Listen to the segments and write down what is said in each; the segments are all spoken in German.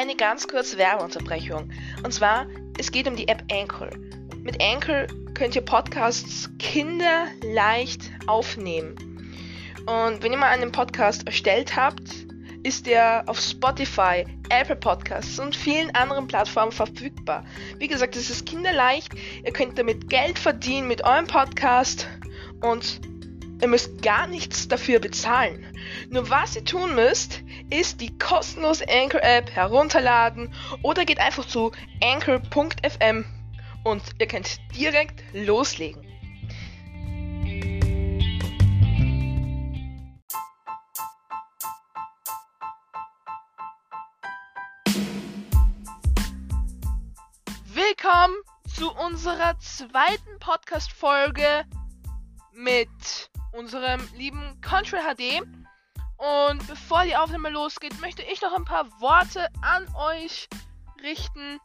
eine ganz kurze Werbeunterbrechung. Und zwar, es geht um die App Anchor. Mit Anchor könnt ihr Podcasts kinderleicht aufnehmen. Und wenn ihr mal einen Podcast erstellt habt, ist er auf Spotify, Apple Podcasts und vielen anderen Plattformen verfügbar. Wie gesagt, es ist kinderleicht. Ihr könnt damit Geld verdienen mit eurem Podcast und ihr müsst gar nichts dafür bezahlen. Nur was ihr tun müsst, ist die kostenlose Anchor App herunterladen oder geht einfach zu anchor.fm und ihr könnt direkt loslegen. Willkommen zu unserer zweiten Podcast-Folge mit unserem lieben Country HD. Und bevor die Aufnahme losgeht, möchte ich noch ein paar Worte an euch richten.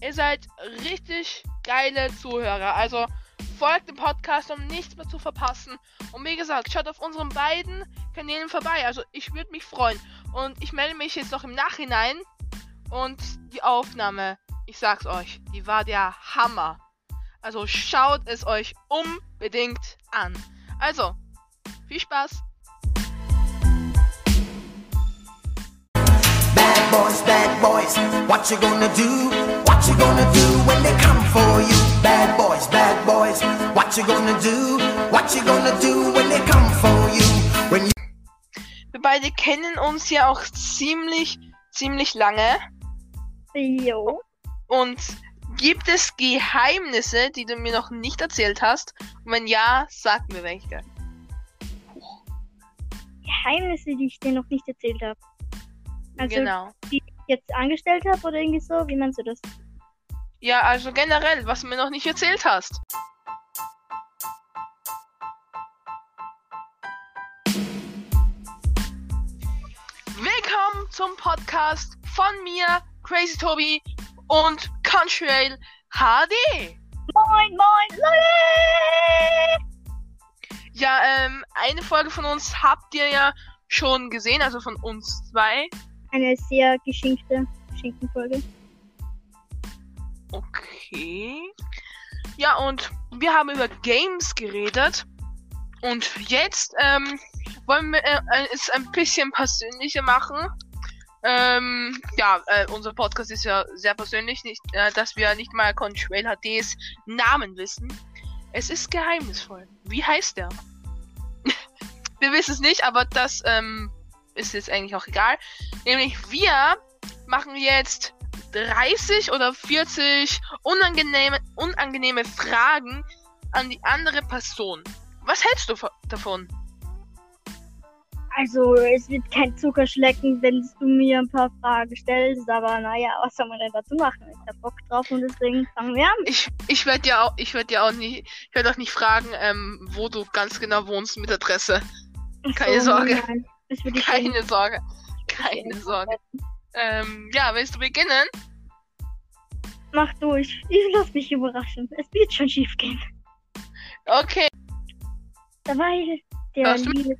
Ihr seid richtig geile Zuhörer. Also folgt dem Podcast, um nichts mehr zu verpassen. Und wie gesagt, schaut auf unseren beiden Kanälen vorbei. Also ich würde mich freuen. Und ich melde mich jetzt noch im Nachhinein. Und die Aufnahme, ich sag's euch, die war der Hammer. Also schaut es euch unbedingt an. Also, viel Spaß! Bad boys, bad boys, what you gonna do? What you gonna do when they come for you? Bad boys, bad boys, what you gonna do? What you gonna do when they come for you? When you Wir beide kennen uns ja auch ziemlich, ziemlich lange. Jo. Und gibt es Geheimnisse, die du mir noch nicht erzählt hast? Und wenn ja, sag mir welche. Geheimnisse, die ich dir noch nicht erzählt habe. Also, genau. die ich jetzt angestellt habe oder irgendwie so? Wie meinst du das? Ja, also generell, was du mir noch nicht erzählt hast. Willkommen zum Podcast von mir, Crazy Toby und Contrail HD. Moin, moin, Leute! Ja, ähm, eine Folge von uns habt ihr ja schon gesehen, also von uns zwei. Eine sehr geschinkte Schinkenfolge. Okay. Ja, und wir haben über Games geredet. Und jetzt ähm, wollen wir äh, äh, es ein bisschen persönlicher machen. Ähm, ja, äh, unser Podcast ist ja sehr persönlich, nicht, äh, dass wir nicht mal Control HDs Namen wissen. Es ist geheimnisvoll. Wie heißt der? wir wissen es nicht, aber das ähm, ist jetzt eigentlich auch egal. Nämlich wir machen jetzt 30 oder 40 unangenehme, unangenehme Fragen an die andere Person. Was hältst du vo- davon? Also, es wird kein Zuckerschlecken, wenn du mir ein paar Fragen stellst, aber naja, was soll man denn dazu machen? Ich hab Bock drauf und deswegen fangen wir an. Ich, ich werde ja auch, ich werde ja auch nicht, ich werde auch nicht fragen, ähm, wo du ganz genau wohnst mit Adresse. Keine So, Sorge. Nein, ich Keine Sorge. Keine Sorge. Ähm, ja, willst du beginnen? Mach durch. Ich lass mich überraschen. Es wird schon schief gehen. Okay. Dabei der Hörst liebe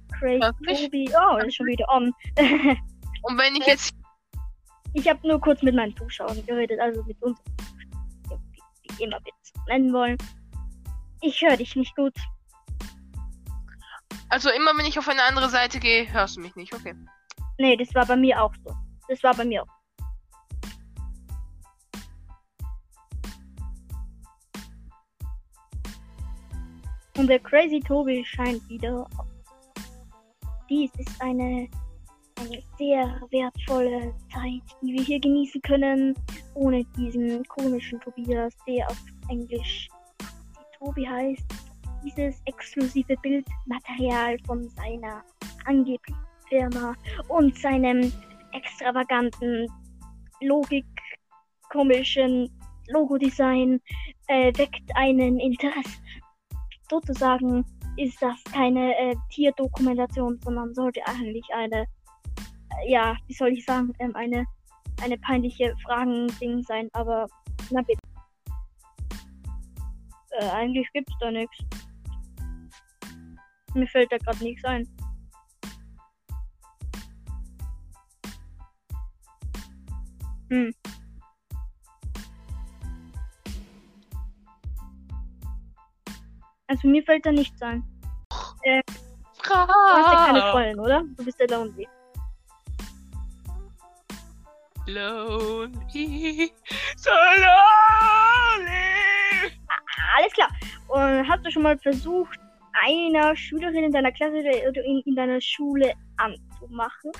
mich? Tobi. Oh, ist schon wieder on. Und wenn ich jetzt, ich habe nur kurz mit meinen Zuschauern geredet, also mit uns. Wie immer wir es nennen wollen. Ich höre dich nicht gut. also immer wenn ich auf eine andere Seite gehe, hörst du mich nicht, okay. Nee, das war bei mir auch so. Das war bei mir auch. Und der Crazy Tobi scheint wieder auf. Dies ist eine, eine sehr wertvolle Zeit, die wir hier genießen können, ohne diesen komischen Tobias, der auf Englisch Tobi heißt. Dieses exklusive Bildmaterial von seiner angeblichen Firma und seinem extravaganten, logikkomischen Logodesign äh, weckt einen Interesse. Sozusagen ist das keine äh, Tierdokumentation, sondern sollte eigentlich eine, äh, ja, wie soll ich sagen, ähm, eine, eine peinliche Fragen-Ding sein, aber na bitte. Äh, eigentlich gibt's da nichts. Mir fällt da gerade nichts ein. Hm. Also mir fällt da nichts ein. Du hast ja keine Freundin, oder? Du bist ja lonely. Lonely. So lonely. Alles klar. Und hast du schon mal versucht, einer Schülerin in deiner Klasse oder in, in deiner Schule anzumachen?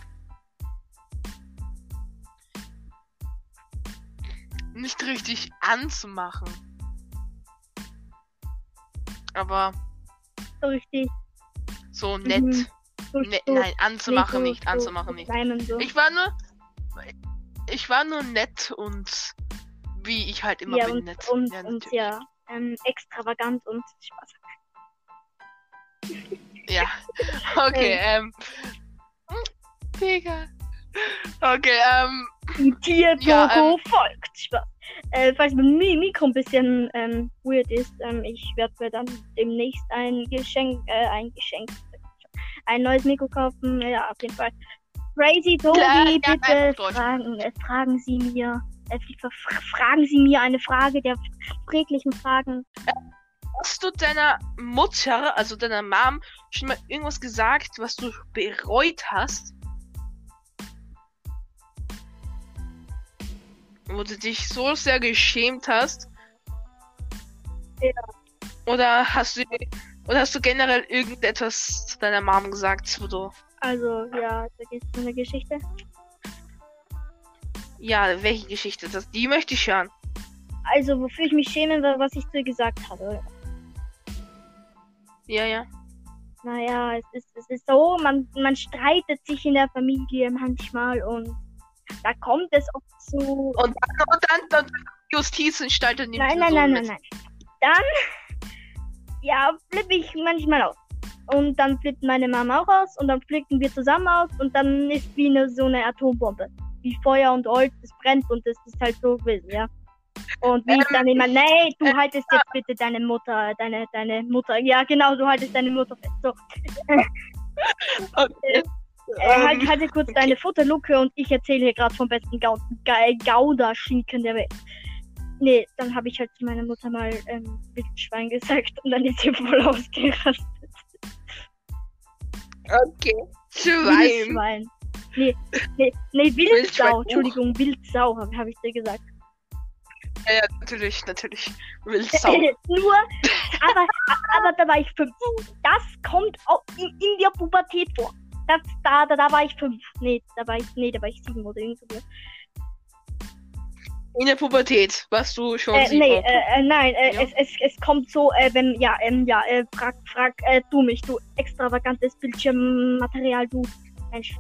Nicht richtig anzumachen. Aber So richtig. so nett. Mhm. Ne, nein, anzumachen nicht, so- anzumachen nicht. so. Ich war nur. Ich war nur nett und wie ich halt immer ja, bin und, nett. und, ja, und ja, ähm, extravagant und Spaß. Ja. Okay, ähm. hm, Digga. Okay, ähm. Die Tierdoku Ja, ähm, folgt. Spaß. Äh, falls mein Mi- Mikro ein bisschen ähm, weird ist, ähm, ich werde mir dann demnächst ein Geschenk, äh, ein Geschenk, ein neues Mikro kaufen. Ja, auf jeden Fall. Crazy Tobi, bitte fragen, äh, fragen Sie mir, äh, fra- fragen Sie mir eine Frage der friedlichen Fragen. Hast du deiner Mutter, also deiner Mom, schon mal irgendwas gesagt, was du bereut hast? Wo du dich so sehr geschämt hast? Ja. Oder hast du oder hast du generell irgendetwas zu deiner Mom gesagt, wo du Also, ja, da gibt es eine Geschichte. ja, welche Geschichte das? Die möchte ich hören. Also, wofür ich mich schäme, war, was ich zu ihr gesagt habe. Ja, ja. Naja, es ist, es ist so, man, man streitet sich in der Familie manchmal und da kommt es oft zu. Und dann, und dann, und Justizanstalt nimmt Nein, nein, nein, nein, nein. Dann, ja, flippe ich manchmal aus. Und dann flippt meine Mama auch aus und dann flippen wir zusammen aus und dann ist wie eine, so eine Atombombe. Wie Feuer und Holz, es brennt und es ist halt so gewesen, ja. Und wie ich Ähm, dann immer, nee, du äh, haltest jetzt bitte deine Mutter, deine, deine Mutter, ja genau, du haltest deine Mutter fest. So, Okay. Äh, halt, Ähm, halte kurz deine Futterluke und ich erzähle hier gerade vom besten Gau Ga Gouda-Schinken der Welt. Nee, dann habe ich halt zu meiner Mutter mal ähm, Wildschwein gesagt und dann ist sie voll ausgerastet. okay. Schwein. Wildschwein. Nee, nee, nee, Wildsau. Entschuldigung, Wildsau habe hab ich dir gesagt. Ja, ja, natürlich, natürlich. Wildsau. Nur, aber, aber da war ich fünf. Das kommt auch in, in der Pubertät vor. Das, da, da, da war ich fünf. Nee, da war ich, nee, da war ich sieben oder irgend so. In der Pubertät warst du schon Äh, sieben. nee, äh, äh, nein, äh, Ja. es, es, es kommt so, äh, wenn, ja, ähm, ja, äh, frag, frag, äh, du mich, du extravagantes Bildschirmmaterial, du. Mensch,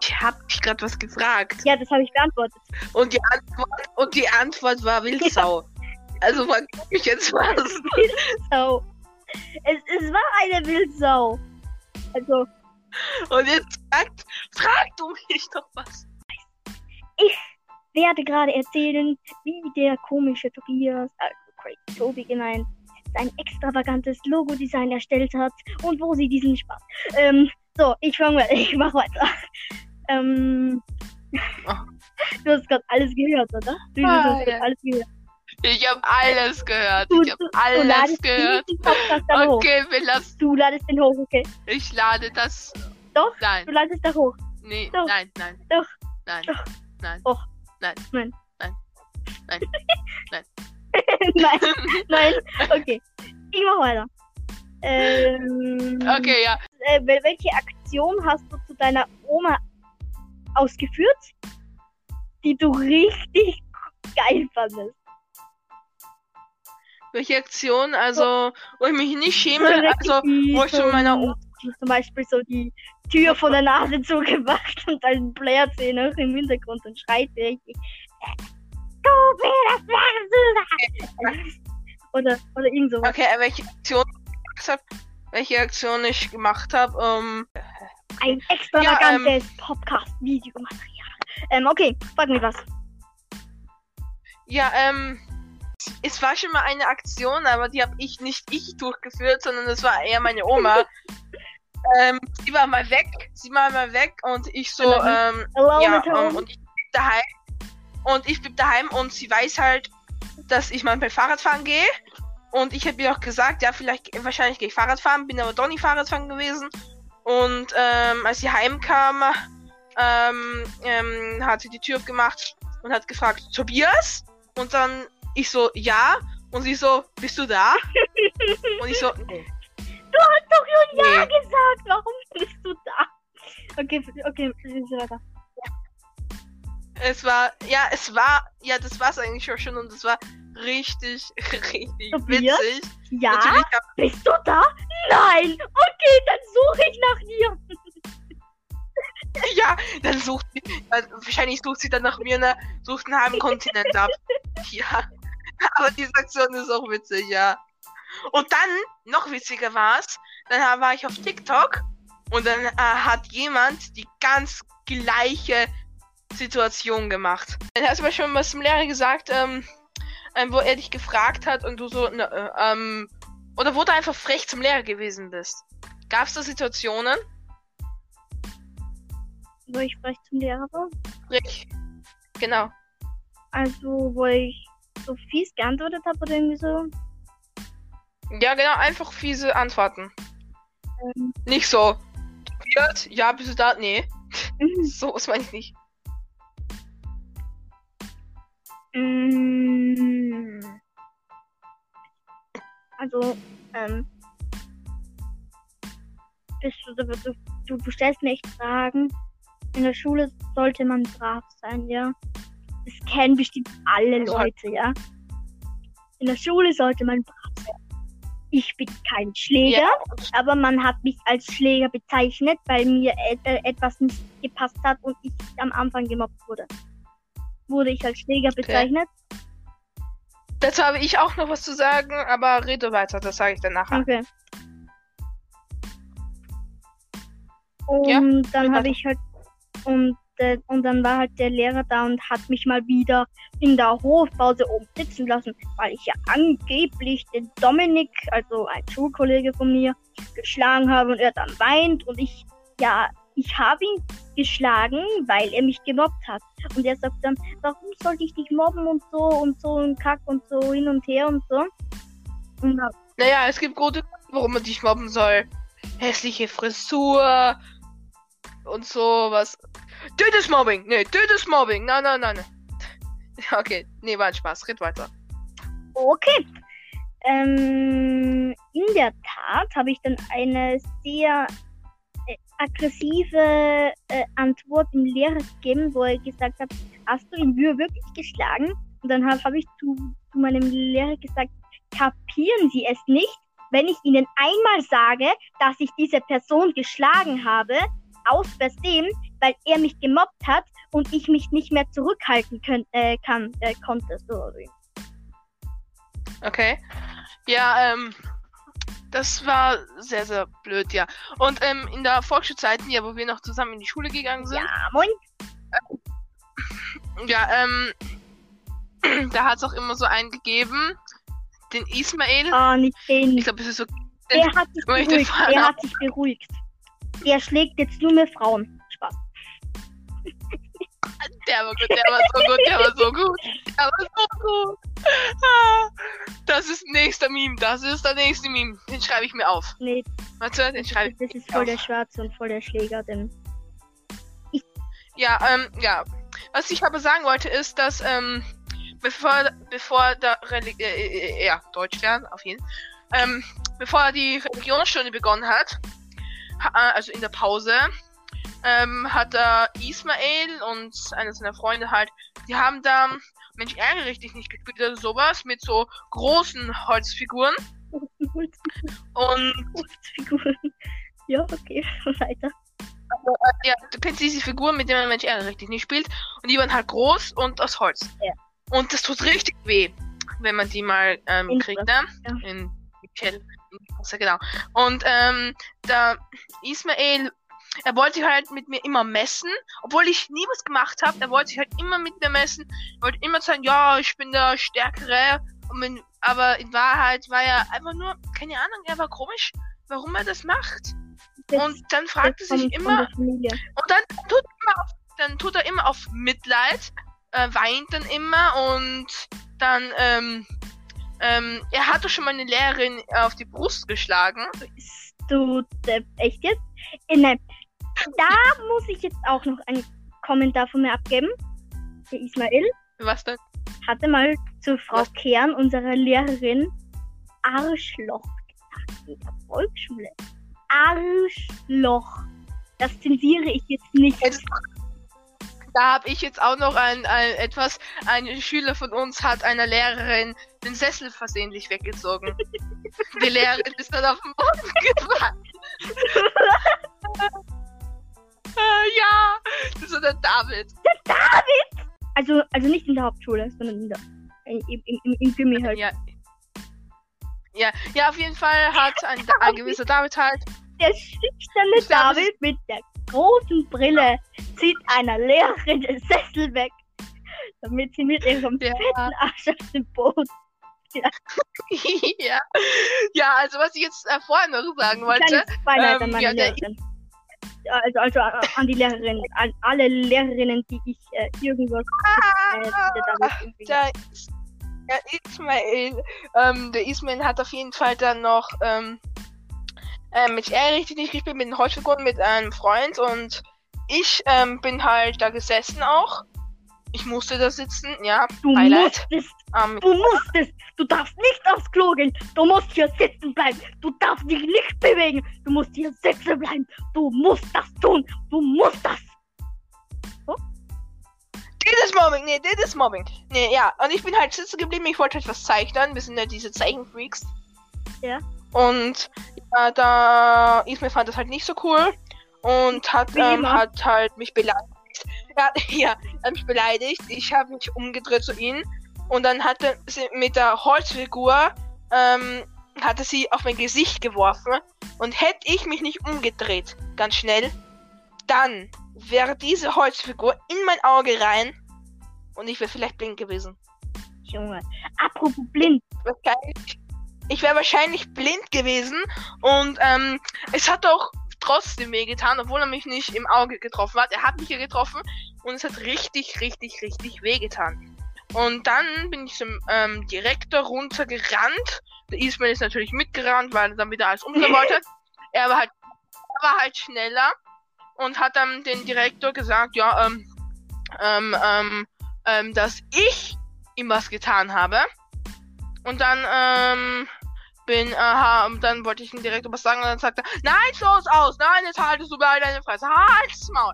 Ich hab dich gerade was gefragt. ja, das habe ich beantwortet. Und die Antwort, und die Antwort war Wildsau. Also frag mich jetzt was. So. Es, es war eine Wildsau. Also, Und jetzt frag, frag du mich doch was. werde gerade erzählen, wie der komische Tobias, äh, Crazy Tobi gemeint, sein extravagantes Logo-Design erstellt hat und wo sie diesen Spaß. Ähm, so, ich fange mal, ich mach weiter. Ähm, Oh. du hast gerade alles gehört, oder? Du, du Ah, hast ja. gerade alles gehört. Ich hab alles gehört. Du, Ich hab du, du alles gehört. aber hoch. Okay, wir lassen. Du ladest den hoch, okay? Ich lade das. Doch, Nein, du ladest da hoch. nee, Doch. nein, nein. Doch. Nein. Doch. Nein. Och. Nein. Nein. Nein. Nein. Nein. nein, nein, okay. Ich mach weiter. Ähm, Okay, ja. äh, wel- welche Aktion hast du zu deiner Oma ausgeführt, die du richtig geil fandest? Welche Aktion? Also, wo ich mich nicht schäme, So also, wo ich zu meiner zum- Oma. Zum Beispiel so die Tür von der Nase zugemacht und ein Blair-Szene noch im Hintergrund und schreit richtig. Du willst das Oder, oder irgend sowas. Okay, äh, welche Aktion ich gemacht hab, welche Aktion ich gemacht habe, ähm, Ein extravagantes Podcast-Videomaterial. Ähm, okay, frag mich was. ja, ähm, es war schon mal eine Aktion, aber die habe ich nicht ich durchgeführt, sondern das war eher meine Oma. ähm, sie war mal weg, sie war mal weg und ich so, Alone. ähm, ja, ähm, und ich daheim. Und ich blieb daheim und sie weiß halt, dass ich manchmal Fahrrad fahren gehe. Und ich habe ihr auch gesagt, ja, vielleicht, wahrscheinlich gehe ich Fahrrad fahren, bin aber doch nicht Fahrrad fahren gewesen. Und ähm, als sie heimkam, ähm, ähm, hat sie die Tür aufgemacht und hat gefragt, Tobias? Und dann ich so, ja. Und sie so, bist du da? und ich so, nee. Du hast doch schon Ja Nee. gesagt. Warum bist du da? Okay, okay, reden Sie weiter. Es war, ja, es war, ja, das war's eigentlich auch schon und es war richtig, richtig Tobias? witzig. Ja? Hab, Bist du da? Nein. Okay, dann suche ich nach dir. ja, dann sucht sie, äh, wahrscheinlich sucht sie dann nach mir, ne, sucht einen halben Kontinent ab. Ja, aber die Aktion ist auch witzig, ja. Und dann, noch witziger war's, dann war ich auf TikTok und dann äh, hat jemand die ganz gleiche Situation gemacht. Dann hast du aber schon was zum Lehrer gesagt, ähm, ähm, wo er dich gefragt hat und du so, ne, äh, ähm, oder wo du einfach frech zum Lehrer gewesen bist. Gab's da Situationen? Wo ich frech zum Lehrer war? Frech. Genau. Also, wo ich so fies geantwortet habe oder irgendwie so. Ja, genau, einfach fiese Antworten. Ähm, Nicht so. Ja, bist du da? Nee. mhm. So, was meine ich nicht. Mm. Also, ähm. Bist du, du, du, du stellst mir echt Fragen. In der Schule sollte man brav sein, ja. Das kennen bestimmt alle Leute, ja. In der Schule sollte man brav sein. Ich bin kein Schläger, Ja, aber man hat mich als Schläger bezeichnet, weil mir et etwas nicht gepasst hat und ich am Anfang gemobbt wurde. Wurde ich als Schläger bezeichnet? dazu habe ich auch noch was zu sagen, aber rede weiter, das sage ich dann nachher. Okay. Und Ja, dann habe ich halt und und dann war halt der Lehrer da und hat mich mal wieder in der Hofpause oben sitzen lassen, weil ich ja angeblich den Dominik, also ein Schulkollege von mir, geschlagen habe und er dann weint und ich ja, ich habe ihn geschlagen, weil er mich gemobbt hat. Und er sagt dann, warum sollte ich dich mobben und so und so und kack und so hin und her und so. Und Naja, es gibt gute Gründe, warum man dich mobben soll. Hässliche Frisur und sowas. Tötes Mobbing! Nee, tötes Mobbing! Nein, nein, nein. Okay, nee, war ein Spaß. Red weiter. Okay. Ähm, in der Tat habe ich dann eine sehr äh, aggressive äh, Antwort dem Lehrer gegeben, wo er gesagt hat, hast du ihn wir- wirklich geschlagen? Und dann habe hab ich zu, zu meinem Lehrer gesagt, kapieren Sie es nicht, wenn ich Ihnen einmal sage, dass ich diese Person geschlagen habe, aus Versehen, weil er mich gemobbt hat und ich mich nicht mehr zurückhalten könnt, äh, kann, äh, konnte. So. Okay. Ja, ähm, das war sehr, sehr blöd, ja. Und ähm, in der Volksschulzeiten, ja, wo wir noch zusammen in die Schule gegangen sind, Ja, moin. ja, ähm, da hat es auch immer so einen gegeben, den Ismail. Ah, nicht den. Ich glaube, es ist so. Er sich beruhigt. Er hat sich beruhigt. Er schlägt jetzt nur mehr Frauen. Der war gut, der war so gut, der war so gut. Der war so gut. Ah, Das ist nächster Meme, das ist der nächste Meme. Den schreibe ich mir auf. Nee, Warte, den schreibe ich das ist voll auf. der Schwarze und voll der Schläger, denn. Ja, ähm, ja. Was ich aber sagen wollte, ist, dass, ähm, bevor, bevor der Reli äh, äh, ja, Deutsch lernen, auf jeden ähm, bevor die Religionsstunde begonnen hat, ha, äh, also in der Pause, ähm, hat der Ismael und einer seiner Freunde halt, die haben da, Mensch, ärgere ich dich nicht gespielt oder sowas, mit so großen Holzfiguren und Figuren. Ja, okay, weiter. Ja, du kennst diese Figuren, mit denen man Mensch ärgere richtig nicht spielt. Und die waren halt groß und aus Holz. Ja. Und das tut richtig weh, wenn man die mal ähm, In kriegt, ne? ja. In Fresse, genau. Und ähm, der Ismael, er wollte sich halt mit mir immer messen, obwohl ich nie was gemacht habe. Er wollte sich halt immer mit mir messen. Er wollte immer sagen, ja, ich bin der Stärkere. Wenn, aber in Wahrheit war er einfach nur, keine Ahnung, er war komisch, warum er das macht. Das, Und dann fragte das sich immer, und dann tut immer auf, dann tut er immer auf Mitleid, äh, weint dann immer und dann, ähm, ähm, er hatte schon mal eine Lehrerin auf die Brust geschlagen. Du? Echt jetzt? Äh, nein. Da muss ich jetzt auch noch einen Kommentar von mir abgeben. Der Ismail Was denn? hatte mal zu Frau Was? Kern, unserer Lehrerin, Arschloch gesagt in der Volksschule. Arschloch. Das zensiere ich jetzt nicht. Jetzt- Da habe ich jetzt auch noch ein, ein etwas. Ein Schüler von uns hat einer Lehrerin den Sessel versehentlich weggezogen. Die Lehrerin ist dann auf den Boden gefallen. äh, ja, das ist der David. Also, also nicht in der Hauptschule, sondern in der, im, im, im, im Gimmi halt. Ja. Ja, ja, auf jeden Fall hat ein, ein gewisser David halt. Der schüchterne David mit der großen Brille zieht einer Lehrerin den Sessel weg, damit sie mit ihrem Ja. fetten Arsch auf den Boden. ja. ja, also was ich jetzt äh, vorher noch sagen wollte. Ähm, ja, der-. Also, also äh, an die Lehrerin, an alle Lehrerinnen, die ich äh, irgendwo äh, irgendwie- der, Is- der Ismail, ähm, der Ismail hat auf jeden Fall dann noch ähm, äh, mit R richtig nicht gespielt, mit den Holzfiguren mit einem Freund und ich ähm, bin halt da gesessen auch. Ich musste da sitzen, ja, Du Beileid. musstest, Ähm, du musstest, du darfst nicht aufs Klo gehen, du musst hier sitzen bleiben, du darfst dich nicht bewegen, du musst hier sitzen bleiben, du musst das tun, du musst das. das ist Mobbing, nee, das ist Mobbing. Nee, ja, und ich bin halt sitzen geblieben, ich wollte etwas zeichnen, wir sind ja diese Zeichenfreaks. Ja. Und ja, da Ismail fand das halt nicht so cool und hat, ähm, hat halt mich beleidigt. Ja, ja, hat mich beleidigt. Ich habe mich umgedreht zu ihm und dann hatte sie mit der Holzfigur ähm, hatte sie auf mein Gesicht geworfen und hätte ich mich nicht umgedreht, ganz schnell, dann wäre diese Holzfigur in mein Auge rein und ich wäre vielleicht blind gewesen. Junge, apropos blind, Wahrscheinlich, ich wäre wahrscheinlich blind gewesen und ähm, es hat auch trotzdem weh getan, obwohl er mich nicht im Auge getroffen hat. Er hat mich hier getroffen und es hat richtig, richtig, richtig weh getan. Und dann bin ich zum ähm, Direktor runtergerannt. Der Ismail ist natürlich mitgerannt, weil er dann wieder alles umdrehen wollte. Er war halt, er war halt schneller und hat dann den Direktor gesagt, ja, ähm, ähm, ähm, ähm, dass ich ihm was getan habe. Und dann, ähm, bin, aha, und dann wollte ich dem Direktor was sagen und dann sagte er, nein, ist aus, nein, jetzt haltest du bei deine Fresse, halt's Maul.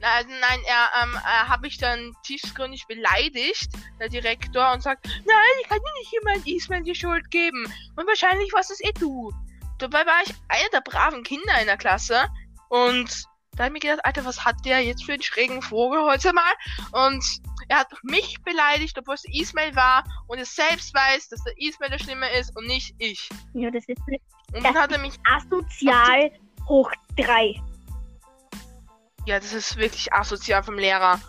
Nein, nein, er, ähm, er habe ich dann tiefgründig beleidigt, der Direktor, und sagt, nein, ich kann dir nicht jemand Ismail die Schuld geben. Und wahrscheinlich was es eh du. Dabei war ich einer der braven Kinder in der Klasse und da habe ich mir gedacht, Alter, was hat der jetzt für einen schrägen Vogel heute mal? Und er hat mich beleidigt, obwohl es Ismail war und es selbst weiß, dass der Ismail der Schlimme ist und nicht ich. ja, das ist Und dann hat er mich, asozial hoch drei. ja, das ist wirklich asozial vom Lehrer.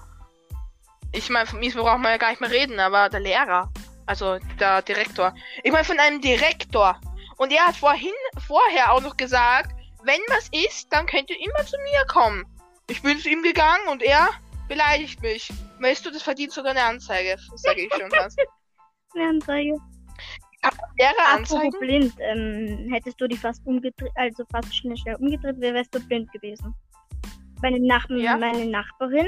Ich meine, vom Ismail braucht man ja gar nicht mehr reden, aber der Lehrer, also der Direktor. Ich meine, von einem Direktor. Und er hat vorhin, vorher auch noch gesagt, wenn was ist, dann könnt ihr immer zu mir kommen. Ich bin zu ihm gegangen und er beleidigt mich. Weißt du, das verdient sogar eine Anzeige. Sage ich schon fast. Eine Anzeige. Lehrer Apropos anzeigen? blind, ähm, hättest du die fast umgedreht, also fast schnell, schnell umgedreht, wär- wärst du blind gewesen. Meine, Nach Ja. meine Nachbarin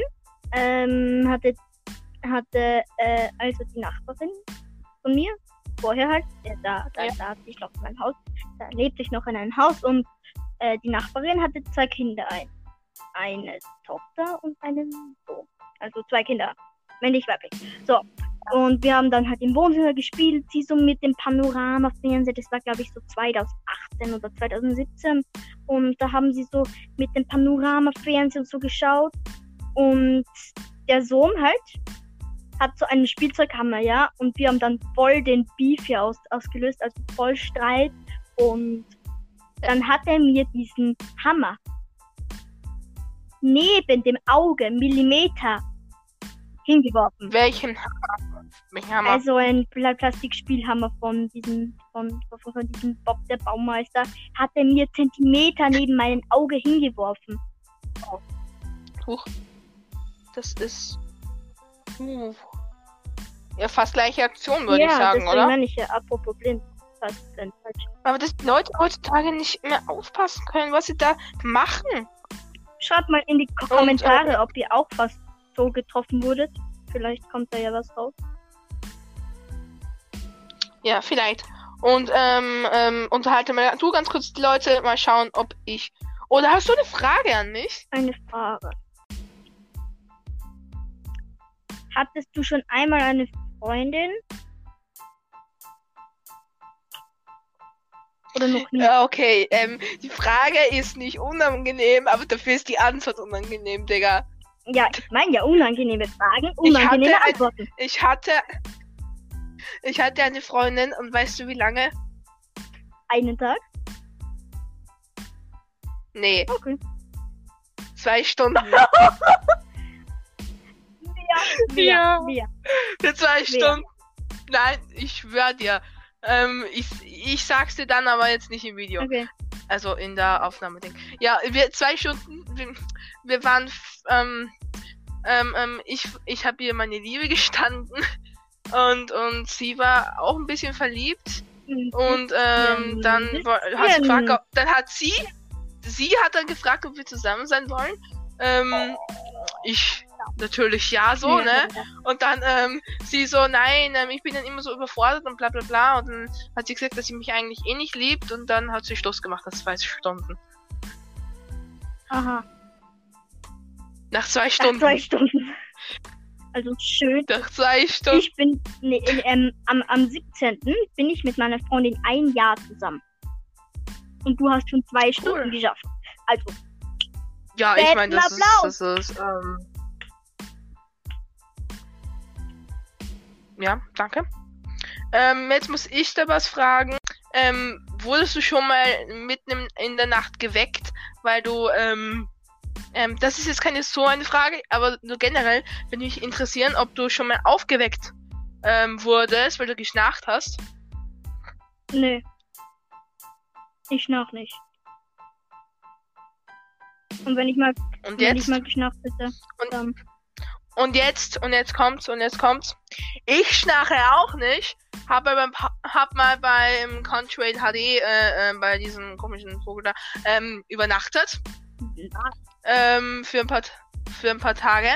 ähm, hatte, hatte äh, also die Nachbarin von mir, vorher halt, äh, da, da, Ja. da hatte ich noch mein Haus, da lebte ich noch in einem Haus und äh, die Nachbarin hatte zwei Kinder, ein, eine Tochter und einen Sohn. Also zwei Kinder, männlich, weiblich. So, und wir haben dann halt im Wohnzimmer gespielt, sie so mit dem Panorama-Fernseher, das war glaube ich so 2018 oder 2017. Und da haben sie so mit dem Panorama-Fernseher so geschaut. Und der Sohn halt hat so eine Spielzeughammer, ja. Und wir haben dann voll den Beef hier aus, ausgelöst, also voll Streit. Und dann hat er mir diesen Hammer neben dem Auge, Millimeter, hingeworfen. Welchen Hammer? Welchen Hammer? Also ein Pla Plastikspielhammer von diesem, von, von, diesem Bob der Baumeister hat er mir Zentimeter neben mein Auge hingeworfen. Huch. das ist. Uh, ja, fast gleiche Aktion, würde ja, ich sagen, oder? meine ich ja, apropos blind. Fast blind, falsch. Aber dass die Leute heutzutage nicht mehr aufpassen können, was sie da machen. Schreibt mal in die Ko- Und, äh, Kommentare, ob ihr auch fast so getroffen wurdet. Vielleicht kommt da ja was raus. Ja, vielleicht. Und ähm, ähm, unterhalte mal du ganz kurz die Leute, mal schauen, ob ich. Oder hast du eine Frage an mich? Eine Frage. Hattest du schon einmal eine Freundin? Oder noch nie? Ja, okay. Ähm, die Frage ist nicht unangenehm, aber dafür ist die Antwort unangenehm, Digga. Ja, ich meine ja unangenehme Fragen, unangenehme hatte ein- Antworten. Ich hatte. Ich hatte eine Freundin und weißt du wie lange? Einen Tag? Nee, Okay. zwei Stunden. Wer? Ja. Wer? Für zwei Wer? Stunden. Nein, ich schwör dir. Ähm, ich, ich sag's dir dann aber jetzt nicht im Video. Okay. Also in der Aufnahme. -Ding. Ja, wir zwei Stunden. Wir, wir waren. Ähm, ähm, ähm, ich ich habe ihr meine Liebe gestanden. Und, und sie war auch ein bisschen verliebt. Mhm. Und ähm, dann hat sie gefragt, ob, dann hat sie, sie hat dann gefragt, ob wir zusammen sein wollen. Ähm, ich natürlich ja so, Ja, ne? ja. Und dann ähm, sie so, nein, ähm, ich bin dann immer so überfordert und bla bla bla. Und dann hat sie gesagt, dass sie mich eigentlich eh nicht liebt. Und dann hat sie Schluss gemacht nach zwei Stunden. Aha. Nach zwei Nach Stunden. zwei Stunden. Also schön. Nach zwei Stunden. Ich bin nee, ähm, am, am 17. bin ich mit meiner Freundin ein Jahr zusammen. Und du hast schon zwei Stunden geschafft. Also, ja, ich meine, das ist, das ist, ähm, Ja, danke. Ähm, jetzt muss ich da was fragen. Ähm, wurdest du schon mal mitten in der Nacht geweckt, weil du, ähm, ähm, das ist jetzt keine so eine Frage, aber nur generell würde mich interessieren, ob du schon mal aufgeweckt ähm, wurdest, weil du geschnarcht hast. nö. Ich schnarch nicht. Und wenn ich mal, Und wenn ich jetzt, mal geschnarcht hätte, Und- dann. und jetzt, und jetzt kommt's, und jetzt kommt's. Ich schnarche auch nicht, hab, beim, hab mal beim Contrail HD, äh, äh, bei diesem komischen Vogel da, ähm, übernachtet. ähm, für ein paar für ein paar Tage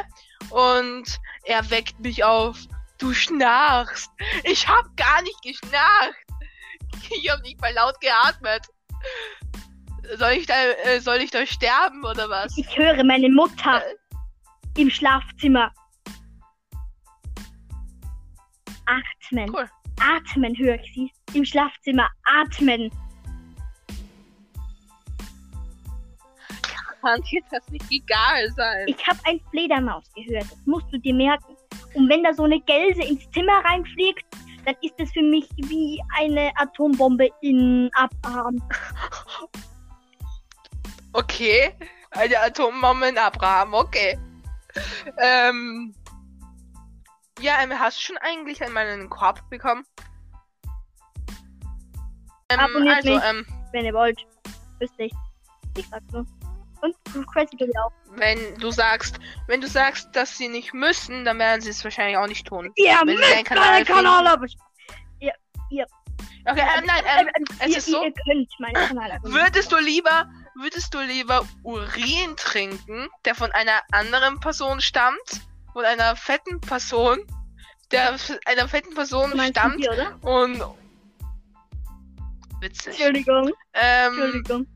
und er weckt mich auf. Du schnarchst. Ich hab gar nicht geschnarcht. Ich hab nicht mal laut geatmet. Soll ich da äh, soll ich da sterben oder was? Ich höre meine Mutter Äh. Im Schlafzimmer. Atmen. Cool. Atmen höre ich sie. Im Schlafzimmer. Atmen. Kann dir das nicht egal sein? Ich habe ein Fledermaus gehört. Das musst du dir merken. Und wenn da so eine Gelse ins Zimmer reinfliegt, dann ist es für mich wie eine Atombombe in Abraham. Okay. Eine Atombombe in Abraham, okay. Ähm. Ja, ähm, hast du schon eigentlich einmal einen Korb bekommen? Ähm, Abonniert also, mich. ähm, Wenn ihr wollt. Wüsste ich. Ich sag so. Und Crazy Dolly auch. wenn du sagst, wenn du sagst, dass sie nicht müssen, dann werden sie es wahrscheinlich auch nicht tun. Ihr Wenn müsst deinen Kanal meinen Kanal aber Okay, ähm, nein, ähm, es ihr, ist so, ihr könnt meinen Kanal abonnieren. würdest du lieber, würdest du lieber Urin trinken, der von einer anderen Person stammt, von einer fetten Person, der f- einer fetten Person meinst stammt oder? und witzig. Entschuldigung. Ähm, Entschuldigung.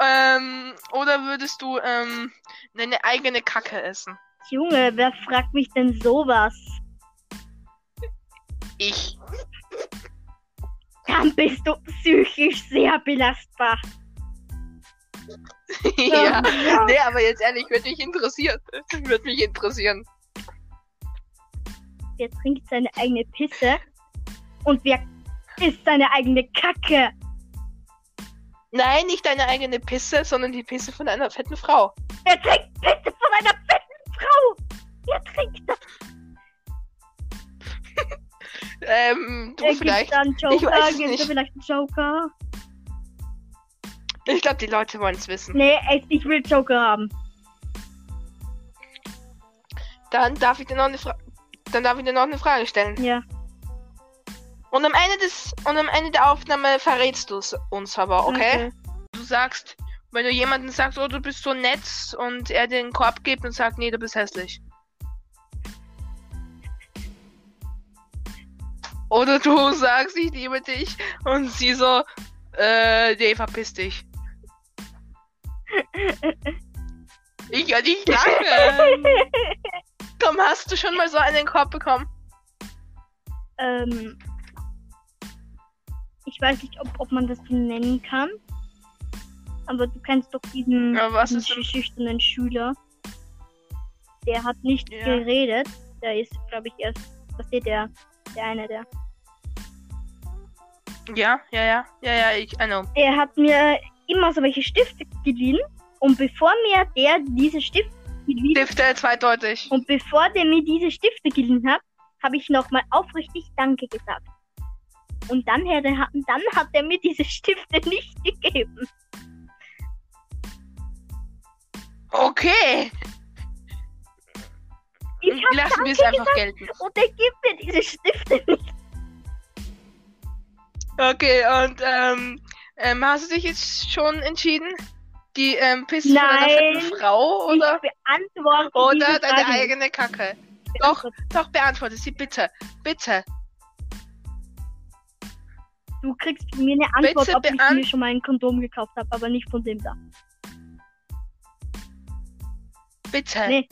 ähm, oder würdest du ähm, deine eigene Kacke essen? Junge, wer fragt mich denn sowas? Ich. Dann bist du psychisch sehr belastbar. Ja. ja. Nee, aber jetzt ehrlich, würde mich interessieren. Würde mich interessieren. Wer trinkt seine eigene Pisse? Und wer isst seine eigene Kacke? Nein, nicht deine eigene Pisse, sondern die Pisse von einer fetten Frau. Wer trinkt Pisse von einer fetten Frau? Wer trinkt das? Ähm, du gibt vielleicht. da einen Joker? weiß es nicht. vielleicht einen Joker? Ich glaube, die Leute wollen es wissen. Nee, echt, ich will Joker haben. Dann darf ich dir noch eine Frage. Dann darf ich dir noch eine Frage stellen. Ja. Und am Ende des und am Ende der Aufnahme verrätst du uns aber, okay? Du sagst, wenn du jemanden sagst, oh, du bist so nett und er den Korb gibt und sagt, nee, du bist hässlich. Oder du sagst, ich liebe dich und sie so, äh, nee, verpiss dich. Ich kann nicht lachen. Komm, hast du schon mal so einen Korb bekommen? ähm, ich weiß nicht, ob, ob man das so nennen kann. Aber du kennst doch diesen, Ja, diesen ist schüchternen Schüler. Der hat nicht Ja. geredet. Der ist, glaube ich, erst, was steht der? Der eine, der. Ja, ja, ja, ja, ja, ich, I know. Der hat mir immer so welche Stifte geliehen. Und bevor mir der diese Stifte geliehen Stifte zweideutig. und bevor der mir diese Stifte geliehen hat, habe ich nochmal aufrichtig Danke gesagt. Und dann, hat er, dann hat er mir diese Stifte nicht gegeben. Okay, Ich lassen wir es einfach gelten. und er gibt mir diese Stifte nicht. Okay, und ähm, ähm, hast du dich jetzt schon entschieden? Die ähm, Pisse von einer Nein. fetten Frau oder, oder deine eigene Kacke? Doch, beantworte- doch, beantworte sie bitte. Bitte. Du kriegst von mir eine Antwort, Bitte ob ich beant- mir schon mal ein Kondom gekauft habe, aber nicht von dem da. Bitte. Nee.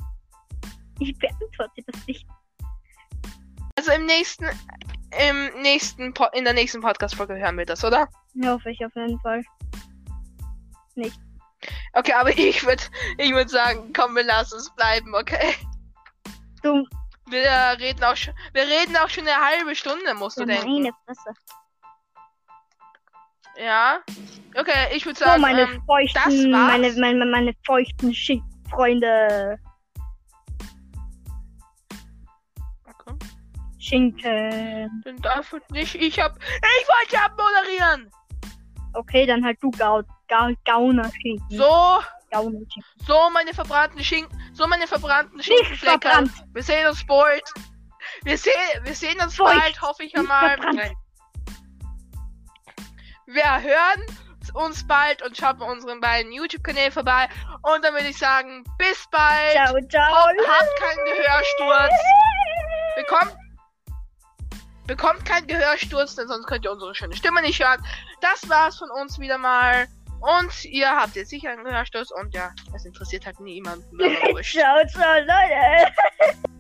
Ich beantworte das nicht. Also im nächsten, im nächsten, po in der nächsten Podcast-Folge hören wir das, oder? Ja, hoffe ich auf jeden Fall. Okay, aber ich würde, ich würde sagen, komm, wir lassen es bleiben, okay? Du, Wir reden auch schon, wir reden auch schon eine halbe Stunde, musst du denken. meine Fresse. Ja. Okay, ich würde So, sagen, meine ähm, feuchten, das war's. meine, meine, meine feuchten Schick Freunde. Schinken. dann darf ich nicht, ich hab, ich wollte abmoderieren. Okay, dann halt du Gau, Gau, Gauner Schinken. So, Gauner Schinken. so meine verbrannten Schinken, so meine verbrannten Schinkenflecken. verbrannt. Wir sehen uns bald. Wir sehen, wir sehen uns Feucht, bald, hoffe ich einmal. Wir hören uns bald und schaut bei unseren beiden YouTube-Kanälen vorbei. Und dann würde ich sagen, bis bald. Ciao, ciao. Habt keinen Gehörsturz. Bekommt, bekommt keinen Gehörsturz, denn sonst könnt ihr unsere schöne Stimme nicht hören. Das war's von uns wieder mal. Und ihr habt jetzt sicher einen Gehörsturz und ja, es interessiert halt niemanden. Ciao, ciao, Leute.